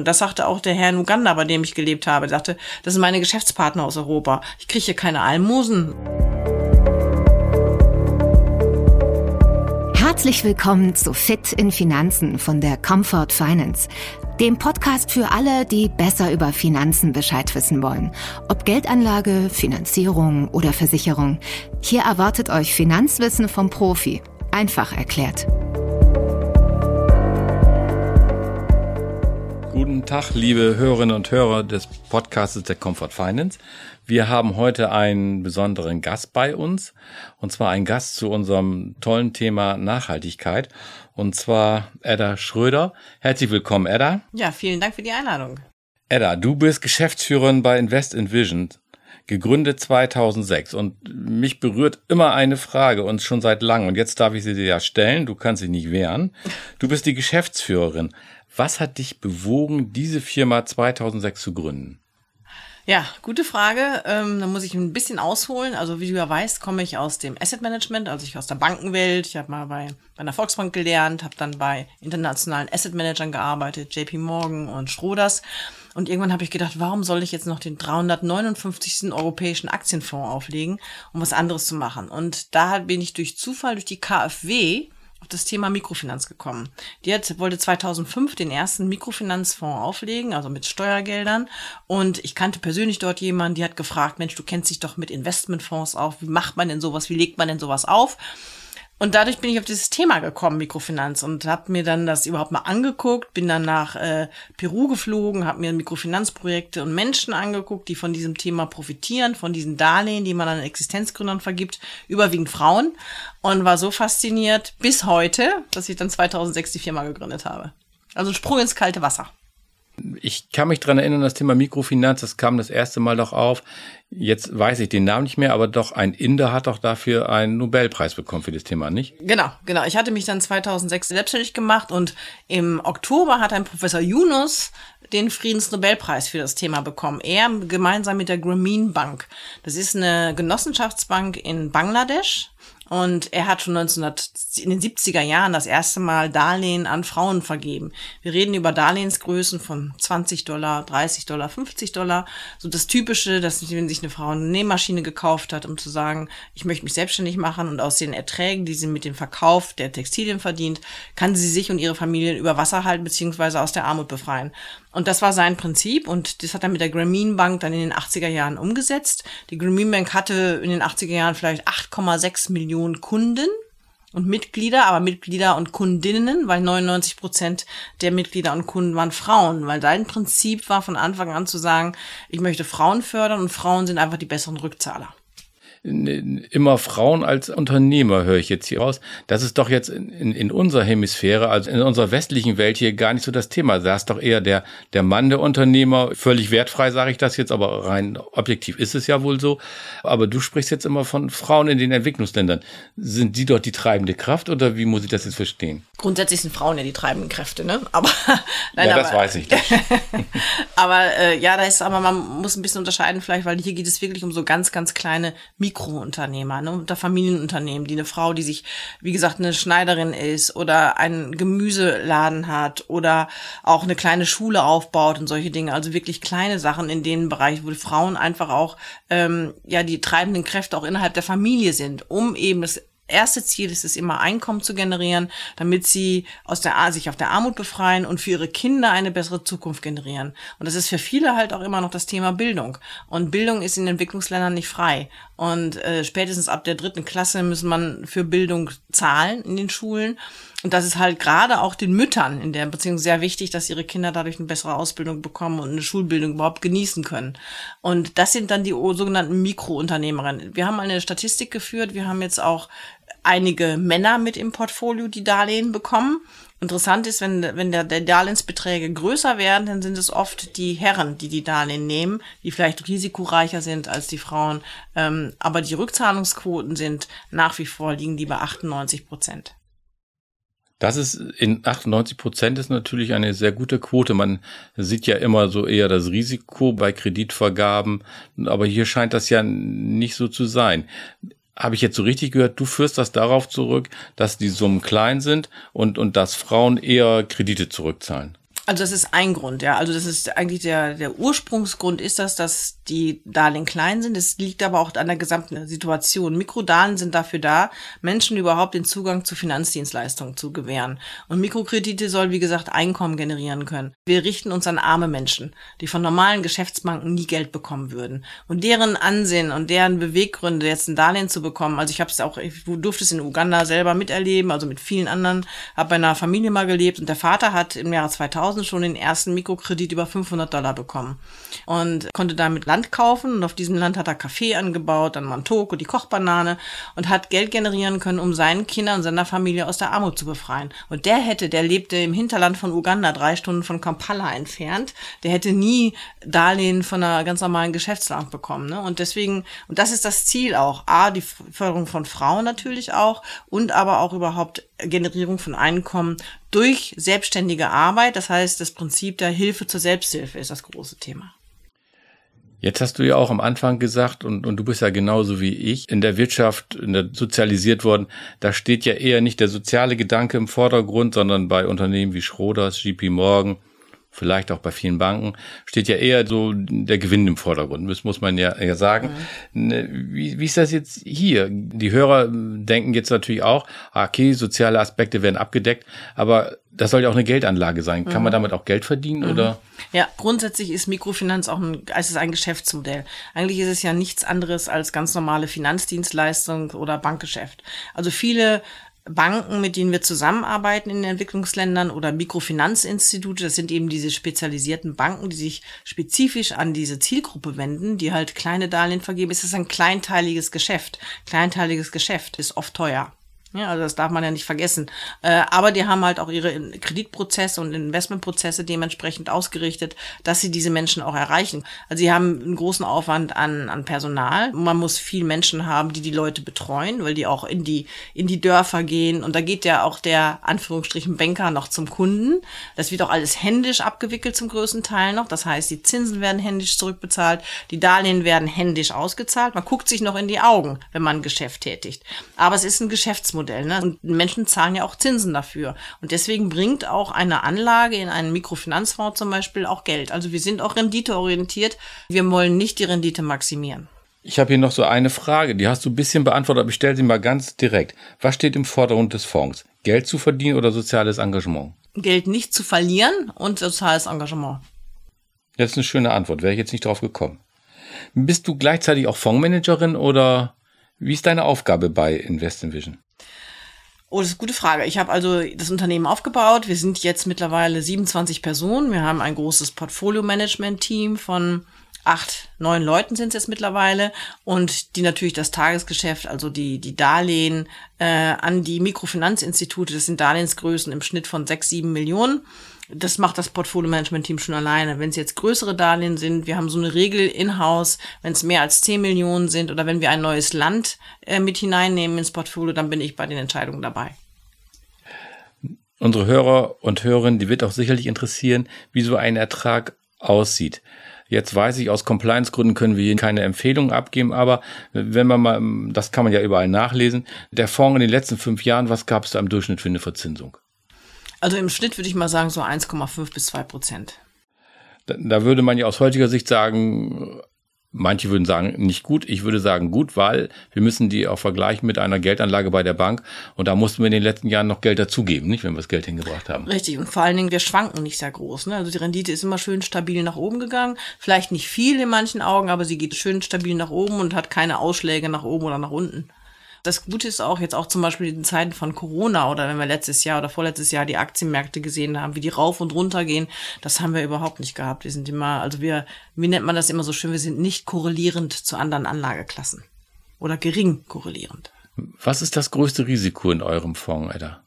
Und das sagte auch der Herr in Uganda, bei dem ich gelebt habe. Er sagte, das sind meine Geschäftspartner aus Europa. Ich kriege hier keine Almosen. Herzlich willkommen zu Fit in Finanzen von der Comfort Finance, dem Podcast für alle, die besser über Finanzen Bescheid wissen wollen. Ob Geldanlage, Finanzierung oder Versicherung. Hier erwartet euch Finanzwissen vom Profi. Einfach erklärt. Guten Tag, liebe Hörerinnen und Hörer des Podcasts der Comfort Finance. Wir haben heute einen besonderen Gast bei uns, und zwar einen Gast zu unserem tollen Thema Nachhaltigkeit, und zwar Edda Schröder. Herzlich willkommen, Edda. Ja, vielen Dank für die Einladung. Edda, du bist Geschäftsführerin bei Invest in Vision, gegründet 2006 und mich berührt immer eine Frage und schon seit langem und jetzt darf ich sie dir ja stellen, du kannst sie nicht wehren. Du bist die Geschäftsführerin. Was hat dich bewogen, diese Firma 2006 zu gründen? Ja, gute Frage. Ähm, da muss ich ein bisschen ausholen. Also wie du ja weißt, komme ich aus dem Asset Management, also ich aus der Bankenwelt. Ich habe mal bei, bei einer Volksbank gelernt, habe dann bei internationalen Asset Managern gearbeitet, JP Morgan und Schroders. Und irgendwann habe ich gedacht, warum soll ich jetzt noch den 359. europäischen Aktienfonds auflegen, um was anderes zu machen? Und da bin ich durch Zufall, durch die KfW, auf das Thema Mikrofinanz gekommen. Die hat, wollte 2005 den ersten Mikrofinanzfonds auflegen, also mit Steuergeldern. Und ich kannte persönlich dort jemanden, die hat gefragt, Mensch, du kennst dich doch mit Investmentfonds auf. Wie macht man denn sowas? Wie legt man denn sowas auf? Und dadurch bin ich auf dieses Thema gekommen, Mikrofinanz, und habe mir dann das überhaupt mal angeguckt, bin dann nach äh, Peru geflogen, habe mir Mikrofinanzprojekte und Menschen angeguckt, die von diesem Thema profitieren, von diesen Darlehen, die man an Existenzgründern vergibt, überwiegend Frauen, und war so fasziniert bis heute, dass ich dann 2006 die Firma gegründet habe. Also Sprung ins kalte Wasser. Ich kann mich dran erinnern, das Thema Mikrofinanz, das kam das erste Mal doch auf. Jetzt weiß ich den Namen nicht mehr, aber doch ein Inder hat doch dafür einen Nobelpreis bekommen für das Thema, nicht? Genau, genau. Ich hatte mich dann 2006 selbstständig gemacht und im Oktober hat ein Professor Yunus den Friedensnobelpreis für das Thema bekommen. Er gemeinsam mit der Grameen Bank. Das ist eine Genossenschaftsbank in Bangladesch und er hat schon 1900, in den 70er Jahren das erste Mal Darlehen an Frauen vergeben. Wir reden über Darlehensgrößen von 20 Dollar, 30 Dollar, 50 Dollar. So das Typische, dass wenn sich eine Frau eine Nähmaschine gekauft hat, um zu sagen, ich möchte mich selbstständig machen und aus den Erträgen, die sie mit dem Verkauf der Textilien verdient, kann sie sich und ihre Familien über Wasser halten beziehungsweise aus der Armut befreien. Und das war sein Prinzip und das hat er mit der Grameen Bank dann in den 80er Jahren umgesetzt. Die Grameen Bank hatte in den 80er Jahren vielleicht 8,6 Millionen Kunden und Mitglieder, aber Mitglieder und Kundinnen, weil 99 Prozent der Mitglieder und Kunden waren Frauen, weil sein Prinzip war von Anfang an zu sagen, ich möchte Frauen fördern und Frauen sind einfach die besseren Rückzahler immer Frauen als Unternehmer, höre ich jetzt hier raus. Das ist doch jetzt in, in, unserer Hemisphäre, also in unserer westlichen Welt hier gar nicht so das Thema. Da ist doch eher der, der Mann der Unternehmer, völlig wertfrei sage ich das jetzt, aber rein objektiv ist es ja wohl so. Aber du sprichst jetzt immer von Frauen in den Entwicklungsländern. Sind die dort die treibende Kraft oder wie muss ich das jetzt verstehen? Grundsätzlich sind Frauen ja die treibenden Kräfte, ne? Aber nein, ja, aber, das weiß ich nicht. aber äh, ja, da ist aber man muss ein bisschen unterscheiden vielleicht, weil hier geht es wirklich um so ganz, ganz kleine Mikrounternehmer, ne, unter Familienunternehmen, die eine Frau, die sich, wie gesagt, eine Schneiderin ist oder einen Gemüseladen hat oder auch eine kleine Schule aufbaut und solche Dinge. Also wirklich kleine Sachen in den Bereich, wo Frauen einfach auch ähm, ja die treibenden Kräfte auch innerhalb der Familie sind, um eben das erste Ziel ist es immer, Einkommen zu generieren, damit sie aus der, sich auf der Armut befreien und für ihre Kinder eine bessere Zukunft generieren. Und das ist für viele halt auch immer noch das Thema Bildung. Und Bildung ist in Entwicklungsländern nicht frei. Und äh, spätestens ab der dritten Klasse müssen man für Bildung zahlen in den Schulen. Und das ist halt gerade auch den Müttern in der Beziehung sehr wichtig, dass ihre Kinder dadurch eine bessere Ausbildung bekommen und eine Schulbildung überhaupt genießen können. Und das sind dann die sogenannten Mikrounternehmerinnen. Wir haben eine Statistik geführt. Wir haben jetzt auch einige Männer mit im Portfolio, die Darlehen bekommen. Interessant ist, wenn, wenn der, der Darlehensbeträge größer werden, dann sind es oft die Herren, die die Darlehen nehmen, die vielleicht risikoreicher sind als die Frauen. Ähm, aber die Rückzahlungsquoten sind nach wie vor liegen die bei 98 Prozent. Das ist in 98 Prozent ist natürlich eine sehr gute Quote. Man sieht ja immer so eher das Risiko bei Kreditvergaben, aber hier scheint das ja nicht so zu sein habe ich jetzt so richtig gehört, du führst das darauf zurück, dass die Summen klein sind und, und dass Frauen eher Kredite zurückzahlen. Also das ist ein Grund, ja. Also das ist eigentlich der, der Ursprungsgrund ist das, dass die Darlehen klein sind. Es liegt aber auch an der gesamten Situation. Mikrodarlehen sind dafür da, Menschen überhaupt den Zugang zu Finanzdienstleistungen zu gewähren. Und Mikrokredite soll, wie gesagt, Einkommen generieren können. Wir richten uns an arme Menschen, die von normalen Geschäftsbanken nie Geld bekommen würden. Und deren Ansehen und deren Beweggründe, jetzt ein Darlehen zu bekommen, also ich habe es auch, ich durfte es in Uganda selber miterleben, also mit vielen anderen, habe bei einer Familie mal gelebt und der Vater hat im Jahre 2000 2000 schon den ersten Mikrokredit über 500 Dollar bekommen und konnte damit Land kaufen und auf diesem Land hat er Kaffee angebaut, dann Mantoko, die Kochbanane und hat Geld generieren können, um seinen Kindern und seiner Familie aus der Armut zu befreien. Und der hätte, der lebte im Hinterland von Uganda, drei Stunden von Kampala entfernt, der hätte nie Darlehen von einer ganz normalen Geschäftsbank bekommen. Ne? Und deswegen, und das ist das Ziel auch, A, die Förderung von Frauen natürlich auch und aber auch überhaupt Generierung von Einkommen durch selbstständige Arbeit. Das heißt, das Prinzip der Hilfe zur Selbsthilfe ist das große Thema. Jetzt hast du ja auch am Anfang gesagt, und, und du bist ja genauso wie ich, in der Wirtschaft in der, sozialisiert worden, da steht ja eher nicht der soziale Gedanke im Vordergrund, sondern bei Unternehmen wie Schroders, JP Morgan, vielleicht auch bei vielen Banken, steht ja eher so der Gewinn im Vordergrund. Das muss man ja, ja sagen. Mhm. Wie, wie ist das jetzt hier? Die Hörer denken jetzt natürlich auch, ah, okay, soziale Aspekte werden abgedeckt, aber das soll ja auch eine Geldanlage sein. Kann mhm. man damit auch Geld verdienen mhm. oder? Ja, grundsätzlich ist Mikrofinanz auch ein, es ist ein Geschäftsmodell. Eigentlich ist es ja nichts anderes als ganz normale Finanzdienstleistung oder Bankgeschäft. Also viele Banken, mit denen wir zusammenarbeiten in den Entwicklungsländern oder Mikrofinanzinstitute, das sind eben diese spezialisierten Banken, die sich spezifisch an diese Zielgruppe wenden, die halt kleine Darlehen vergeben. Es ist ein kleinteiliges Geschäft. Kleinteiliges Geschäft ist oft teuer. Ja, also das darf man ja nicht vergessen. Äh, aber die haben halt auch ihre Kreditprozesse und Investmentprozesse dementsprechend ausgerichtet, dass sie diese Menschen auch erreichen. Also sie haben einen großen Aufwand an, an Personal. Man muss viel Menschen haben, die die Leute betreuen, weil die auch in die, in die Dörfer gehen. Und da geht ja auch der Anführungsstrichen Banker noch zum Kunden. Das wird auch alles händisch abgewickelt zum größten Teil noch. Das heißt, die Zinsen werden händisch zurückbezahlt, die Darlehen werden händisch ausgezahlt. Man guckt sich noch in die Augen, wenn man ein Geschäft tätigt. Aber es ist ein Geschäftsmodell. Geschäftsmodell. Ne? Und Menschen zahlen ja auch Zinsen dafür. Und deswegen bringt auch eine Anlage in einen Mikrofinanzfonds zum Beispiel auch Geld. Also wir sind auch renditeorientiert. Wir wollen nicht die Rendite maximieren. Ich habe hier noch so eine Frage, die hast du ein bisschen beantwortet, aber ich stelle sie mal ganz direkt. Was steht im Vordergrund des Fonds? Geld zu verdienen oder soziales Engagement? Geld nicht zu verlieren und soziales Engagement. Das ist eine schöne Antwort, wäre ich jetzt nicht drauf gekommen. Bist du gleichzeitig auch Fondsmanagerin oder wie ist deine Aufgabe bei Invest in Vision? Oh, das ist eine gute Frage. Ich habe also das Unternehmen aufgebaut. Wir sind jetzt mittlerweile 27 Personen. Wir haben ein großes Portfolio-Management-Team von acht, neun Leuten sind es jetzt mittlerweile und die natürlich das Tagesgeschäft, also die, die Darlehen äh, an die Mikrofinanzinstitute, das sind Darlehensgrößen im Schnitt von sechs, sieben Millionen das macht das Portfolio-Management-Team schon alleine. Wenn es jetzt größere Darlehen sind, wir haben so eine Regel in-house, wenn es mehr als 10 Millionen sind oder wenn wir ein neues Land äh, mit hineinnehmen ins Portfolio, dann bin ich bei den Entscheidungen dabei. Unsere Hörer und Hörerinnen, die wird auch sicherlich interessieren, wie so ein Ertrag aussieht. Jetzt weiß ich, aus Compliance-Gründen können wir hier keine Empfehlungen abgeben, aber wenn man mal, das kann man ja überall nachlesen, der Fonds in den letzten fünf Jahren, was gab es da im Durchschnitt für eine Verzinsung? Also im Schnitt würde ich mal sagen so 1,5 bis 2 Prozent. Da, da würde man ja aus heutiger Sicht sagen, manche würden sagen nicht gut, ich würde sagen gut, weil wir müssen die auch vergleichen mit einer Geldanlage bei der Bank und da mussten wir in den letzten Jahren noch Geld dazugeben, nicht, wenn wir das Geld hingebracht haben. Richtig und vor allen Dingen wir schwanken nicht sehr groß, ne? Also die Rendite ist immer schön stabil nach oben gegangen, vielleicht nicht viel in manchen Augen, aber sie geht schön stabil nach oben und hat keine Ausschläge nach oben oder nach unten. Das Gute ist auch jetzt auch zum Beispiel in Zeiten von Corona oder wenn wir letztes Jahr oder vorletztes Jahr die Aktienmärkte gesehen haben, wie die rauf und runter gehen, das haben wir überhaupt nicht gehabt. Wir sind immer, also wir, wie nennt man das immer so schön, wir sind nicht korrelierend zu anderen Anlageklassen oder gering korrelierend. Was ist das größte Risiko in eurem Fonds, Edda?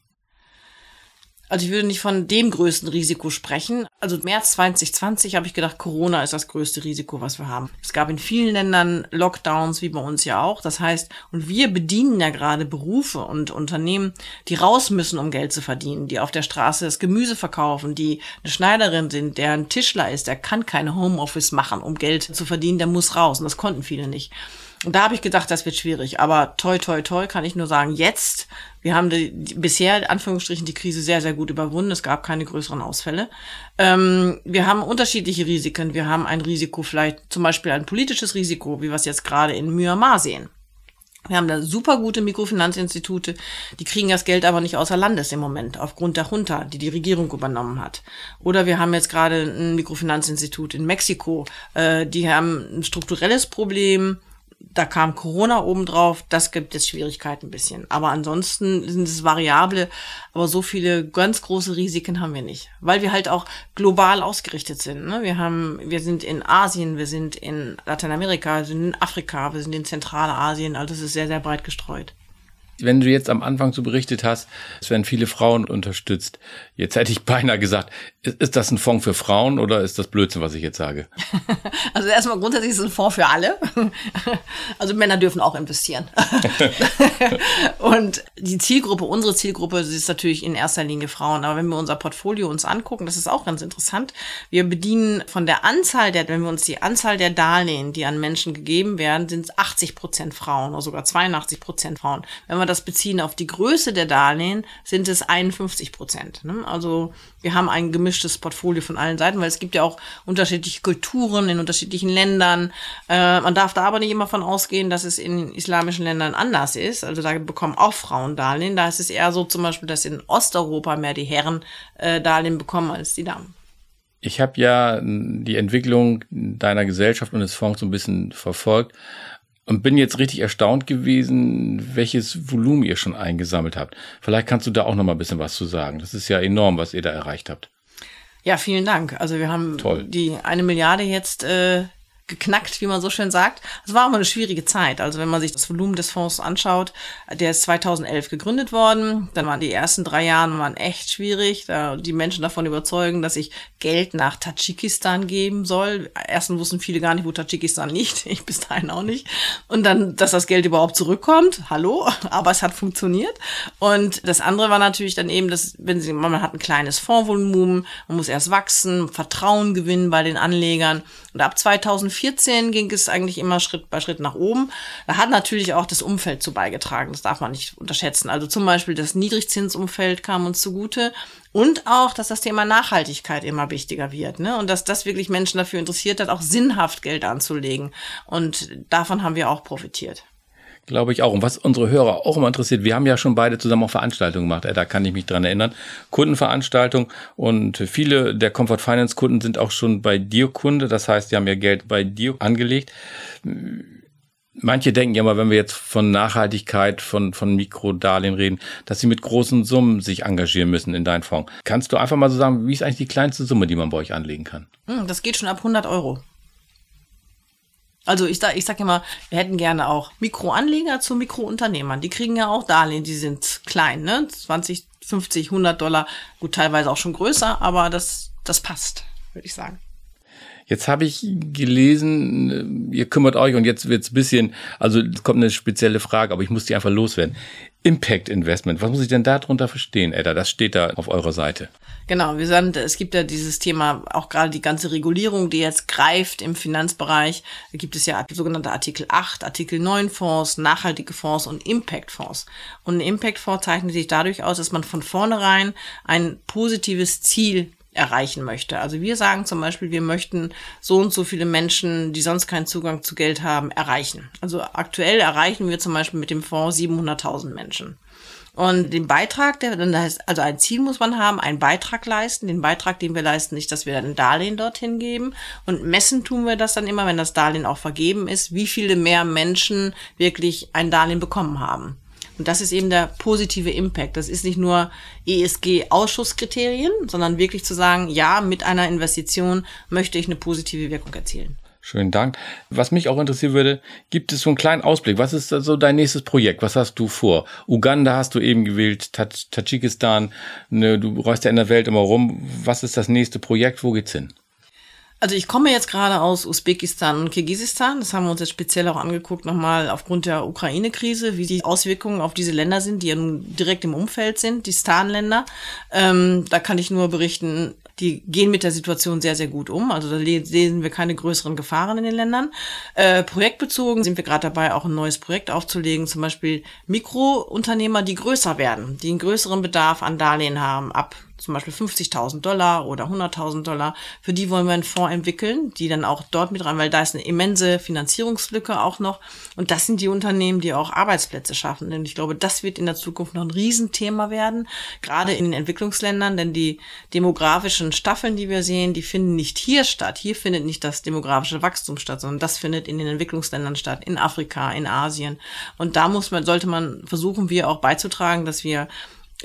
Also ich würde nicht von dem größten Risiko sprechen. Also März 2020 habe ich gedacht, Corona ist das größte Risiko, was wir haben. Es gab in vielen Ländern Lockdowns, wie bei uns ja auch. Das heißt, und wir bedienen ja gerade Berufe und Unternehmen, die raus müssen, um Geld zu verdienen, die auf der Straße das Gemüse verkaufen, die eine Schneiderin sind, der ein Tischler ist, der kann keine Homeoffice machen, um Geld zu verdienen, der muss raus. Und das konnten viele nicht. Und da habe ich gedacht, das wird schwierig. Aber toi, toi, toi, kann ich nur sagen, jetzt, wir haben die, die, bisher, Anführungsstrichen, die Krise sehr, sehr gut überwunden. Es gab keine größeren Ausfälle. Ähm, wir haben unterschiedliche Risiken. Wir haben ein Risiko, vielleicht zum Beispiel ein politisches Risiko, wie wir es jetzt gerade in Myanmar sehen. Wir haben da super gute Mikrofinanzinstitute, die kriegen das Geld aber nicht außer Landes im Moment, aufgrund der Junta, die die Regierung übernommen hat. Oder wir haben jetzt gerade ein Mikrofinanzinstitut in Mexiko, äh, die haben ein strukturelles Problem, da kam Corona obendrauf, das gibt jetzt Schwierigkeiten ein bisschen. Aber ansonsten sind es variable, aber so viele ganz große Risiken haben wir nicht, weil wir halt auch global ausgerichtet sind. Ne? Wir haben, wir sind in Asien, wir sind in Lateinamerika, wir sind in Afrika, wir sind in Zentralasien, also es ist sehr, sehr breit gestreut. Wenn du jetzt am Anfang so berichtet hast, es werden viele Frauen unterstützt. Jetzt hätte ich beinahe gesagt, ist, ist das ein Fonds für Frauen oder ist das Blödsinn, was ich jetzt sage? Also erstmal grundsätzlich ist es ein Fonds für alle. Also Männer dürfen auch investieren. Und die Zielgruppe, unsere Zielgruppe, ist natürlich in erster Linie Frauen. Aber wenn wir unser Portfolio uns angucken, das ist auch ganz interessant. Wir bedienen von der Anzahl der, wenn wir uns die Anzahl der Darlehen, die an Menschen gegeben werden, sind es 80 Prozent Frauen oder sogar 82 Prozent Frauen. Wenn wir das beziehen auf die Größe der Darlehen, sind es 51 Prozent. Ne? Also wir haben ein gemischtes Portfolio von allen Seiten, weil es gibt ja auch unterschiedliche Kulturen in unterschiedlichen Ländern. Äh, man darf da aber nicht immer von ausgehen, dass es in islamischen Ländern anders ist. Also da bekommen auch Frauen Darlehen. Da ist es eher so zum Beispiel, dass in Osteuropa mehr die Herren äh, Darlehen bekommen als die Damen. Ich habe ja die Entwicklung deiner Gesellschaft und des Fonds so ein bisschen verfolgt und bin jetzt richtig erstaunt gewesen, welches Volumen ihr schon eingesammelt habt. Vielleicht kannst du da auch noch mal ein bisschen was zu sagen. Das ist ja enorm, was ihr da erreicht habt. Ja, vielen Dank. Also wir haben Toll. die eine Milliarde jetzt äh, geknackt, wie man so schön sagt. Es war mal eine schwierige Zeit. Also wenn man sich das Volumen des Fonds anschaut, der ist 2011 gegründet worden. Dann waren die ersten drei Jahre waren echt schwierig, da die Menschen davon überzeugen, dass ich Geld nach Tadschikistan geben soll. Erstens wussten viele gar nicht, wo Tadschikistan liegt. Ich bis dahin auch nicht. Und dann, dass das Geld überhaupt zurückkommt. Hallo. Aber es hat funktioniert. Und das andere war natürlich dann eben, dass, wenn sie, man hat ein kleines Fondsvolumen, man muss erst wachsen, Vertrauen gewinnen bei den Anlegern. Und ab 2014 ging es eigentlich immer Schritt bei Schritt nach oben. Da hat natürlich auch das Umfeld zu beigetragen. Das darf man nicht unterschätzen. Also zum Beispiel das Niedrigzinsumfeld kam uns zugute. Und auch, dass das Thema Nachhaltigkeit immer wichtiger wird. Ne? Und dass das wirklich Menschen dafür interessiert hat, auch sinnhaft Geld anzulegen. Und davon haben wir auch profitiert. Glaube ich auch. Und was unsere Hörer auch immer interessiert, wir haben ja schon beide zusammen auch Veranstaltungen gemacht. Da kann ich mich dran erinnern. Kundenveranstaltungen. Und viele der Comfort Finance Kunden sind auch schon bei dir Kunde. Das heißt, die haben ja Geld bei dir angelegt. Manche denken ja mal, wenn wir jetzt von Nachhaltigkeit, von, von Mikrodarlehen reden, dass sie mit großen Summen sich engagieren müssen in deinen Fonds. Kannst du einfach mal so sagen, wie ist eigentlich die kleinste Summe, die man bei euch anlegen kann? Hm, das geht schon ab 100 Euro. Also ich ich sag immer, wir hätten gerne auch Mikroanleger zu Mikrounternehmern. Die kriegen ja auch Darlehen, die sind klein, ne? 20, 50, 100 Dollar, gut, teilweise auch schon größer, aber das, das passt, würde ich sagen. Jetzt habe ich gelesen, ihr kümmert euch und jetzt wird's bisschen, also es kommt eine spezielle Frage, aber ich muss die einfach loswerden. Impact Investment, was muss ich denn darunter verstehen, Edda? Das steht da auf eurer Seite. Genau, wir sind, es gibt ja dieses Thema, auch gerade die ganze Regulierung, die jetzt greift im Finanzbereich. Da gibt es ja sogenannte Artikel 8, Artikel 9 Fonds, nachhaltige Fonds und Impact Fonds. Und ein Impact Fonds zeichnet sich dadurch aus, dass man von vornherein ein positives Ziel erreichen möchte. Also wir sagen zum Beispiel, wir möchten so und so viele Menschen, die sonst keinen Zugang zu Geld haben, erreichen. Also aktuell erreichen wir zum Beispiel mit dem Fonds 700.000 Menschen. Und den Beitrag, der dann heißt, also ein Ziel muss man haben, einen Beitrag leisten. Den Beitrag, den wir leisten, nicht, dass wir ein Darlehen dorthin geben. Und messen tun wir das dann immer, wenn das Darlehen auch vergeben ist, wie viele mehr Menschen wirklich ein Darlehen bekommen haben. Und das ist eben der positive Impact. Das ist nicht nur ESG-Ausschusskriterien, sondern wirklich zu sagen, ja, mit einer Investition möchte ich eine positive Wirkung erzielen. Schönen Dank. Was mich auch interessieren würde, gibt es so einen kleinen Ausblick? Was ist so dein nächstes Projekt? Was hast du vor? Uganda hast du eben gewählt, Tadschikistan, ne, du reist ja in der Welt immer rum. Was ist das nächste Projekt? Wo geht's hin? Also ich komme jetzt gerade aus Usbekistan und Kirgisistan. Das haben wir uns jetzt speziell auch angeguckt, nochmal aufgrund der Ukraine-Krise, wie die Auswirkungen auf diese Länder sind, die ja nun direkt im Umfeld sind, die Stan-Länder. Ähm, da kann ich nur berichten, die gehen mit der Situation sehr, sehr gut um. Also da sehen wir keine größeren Gefahren in den Ländern. Äh, projektbezogen sind wir gerade dabei, auch ein neues Projekt aufzulegen, zum Beispiel Mikrounternehmer, die größer werden, die einen größeren Bedarf an Darlehen haben, ab zum Beispiel 50.000 Dollar oder 100.000 Dollar. Für die wollen wir einen Fonds entwickeln, die dann auch dort mit rein, weil da ist eine immense Finanzierungslücke auch noch. Und das sind die Unternehmen, die auch Arbeitsplätze schaffen. Denn ich glaube, das wird in der Zukunft noch ein Riesenthema werden, gerade in den Entwicklungsländern, denn die demografischen Staffeln, die wir sehen, die finden nicht hier statt. Hier findet nicht das demografische Wachstum statt, sondern das findet in den Entwicklungsländern statt, in Afrika, in Asien. Und da muss man, sollte man versuchen, wir auch beizutragen, dass wir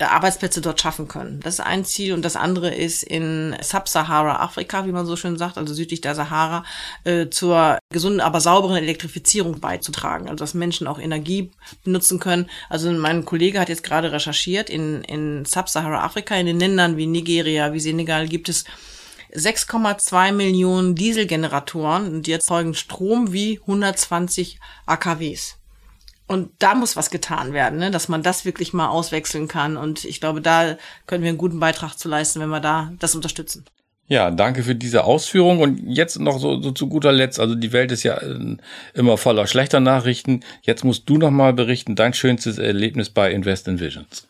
Arbeitsplätze dort schaffen können. Das ist ein Ziel und das andere ist in Sub-Sahara-Afrika, wie man so schön sagt, also südlich der Sahara, äh, zur gesunden, aber sauberen Elektrifizierung beizutragen, also dass Menschen auch Energie benutzen können. Also mein Kollege hat jetzt gerade recherchiert, in, in Sub-Sahara-Afrika, in den Ländern wie Nigeria, wie Senegal gibt es 6,2 Millionen Dieselgeneratoren und die erzeugen Strom wie 120 AKWs. Und da muss was getan werden, ne? dass man das wirklich mal auswechseln kann. Und ich glaube, da können wir einen guten Beitrag zu leisten, wenn wir da das unterstützen. Ja, danke für diese Ausführung. Und jetzt noch so, so zu guter Letzt, also die Welt ist ja äh, immer voller schlechter Nachrichten. Jetzt musst du noch mal berichten, dein schönstes Erlebnis bei Invest in Visions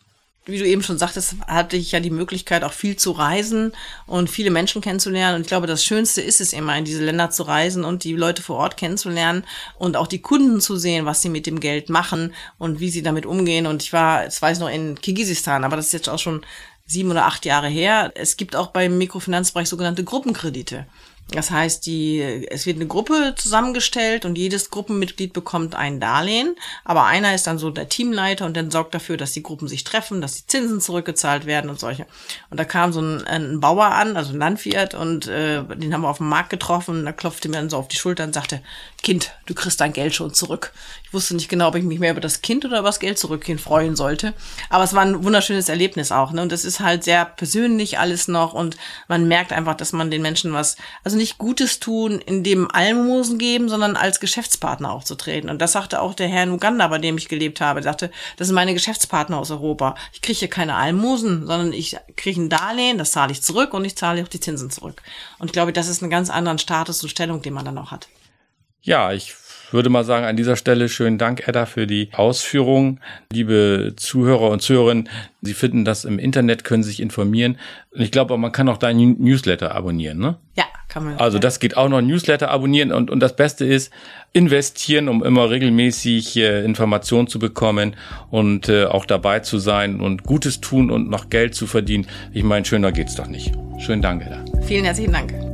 wie du eben schon sagtest, hatte ich ja die Möglichkeit, auch viel zu reisen und viele Menschen kennenzulernen. Und ich glaube, das Schönste ist es immer, in diese Länder zu reisen und die Leute vor Ort kennenzulernen und auch die Kunden zu sehen, was sie mit dem Geld machen und wie sie damit umgehen. Und ich war, jetzt weiß ich noch, in Kirgisistan, aber das ist jetzt auch schon sieben oder acht Jahre her. Es gibt auch beim Mikrofinanzbereich sogenannte Gruppenkredite. Das heißt, die, es wird eine Gruppe zusammengestellt und jedes Gruppenmitglied bekommt ein Darlehen, aber einer ist dann so der Teamleiter und dann sorgt dafür, dass die Gruppen sich treffen, dass die Zinsen zurückgezahlt werden und solche. Und da kam so ein, ein Bauer an, also ein Landwirt und äh, den haben wir auf dem Markt getroffen und da klopfte mir dann so auf die Schulter und sagte, Kind, du kriegst dein Geld schon zurück. Ich wusste nicht genau, ob ich mich mehr über das Kind oder über das Geld zurückgehen freuen sollte. Aber es war ein wunderschönes Erlebnis auch. Ne? Und es ist halt sehr persönlich alles noch und man merkt einfach, dass man den Menschen was, also nicht Gutes tun, in dem Almosen geben, sondern als Geschäftspartner aufzutreten. Und das sagte auch der Herr in Uganda, bei dem ich gelebt habe. Er sagte, das sind meine Geschäftspartner aus Europa. Ich kriege hier keine Almosen, sondern ich kriege ein Darlehen, das zahle ich zurück und ich zahle auch die Zinsen zurück. Und ich glaube, das ist einen ganz anderen Status und Stellung, den man dann auch hat. Ja, ich würde mal sagen, an dieser Stelle schönen Dank, Edda, für die Ausführungen. Liebe Zuhörer und Zuhörerinnen, Sie finden das im Internet, können sich informieren. Und ich glaube, man kann auch deinen Newsletter abonnieren, ne? Ja, kann man. Also das geht auch noch, Newsletter abonnieren. Und, und das Beste ist, investieren, um immer regelmäßig äh, Informationen zu bekommen und äh, auch dabei zu sein und Gutes tun und noch Geld zu verdienen. Ich meine, schöner geht's doch nicht. Schönen Dank, Edda. Vielen herzlichen Dank.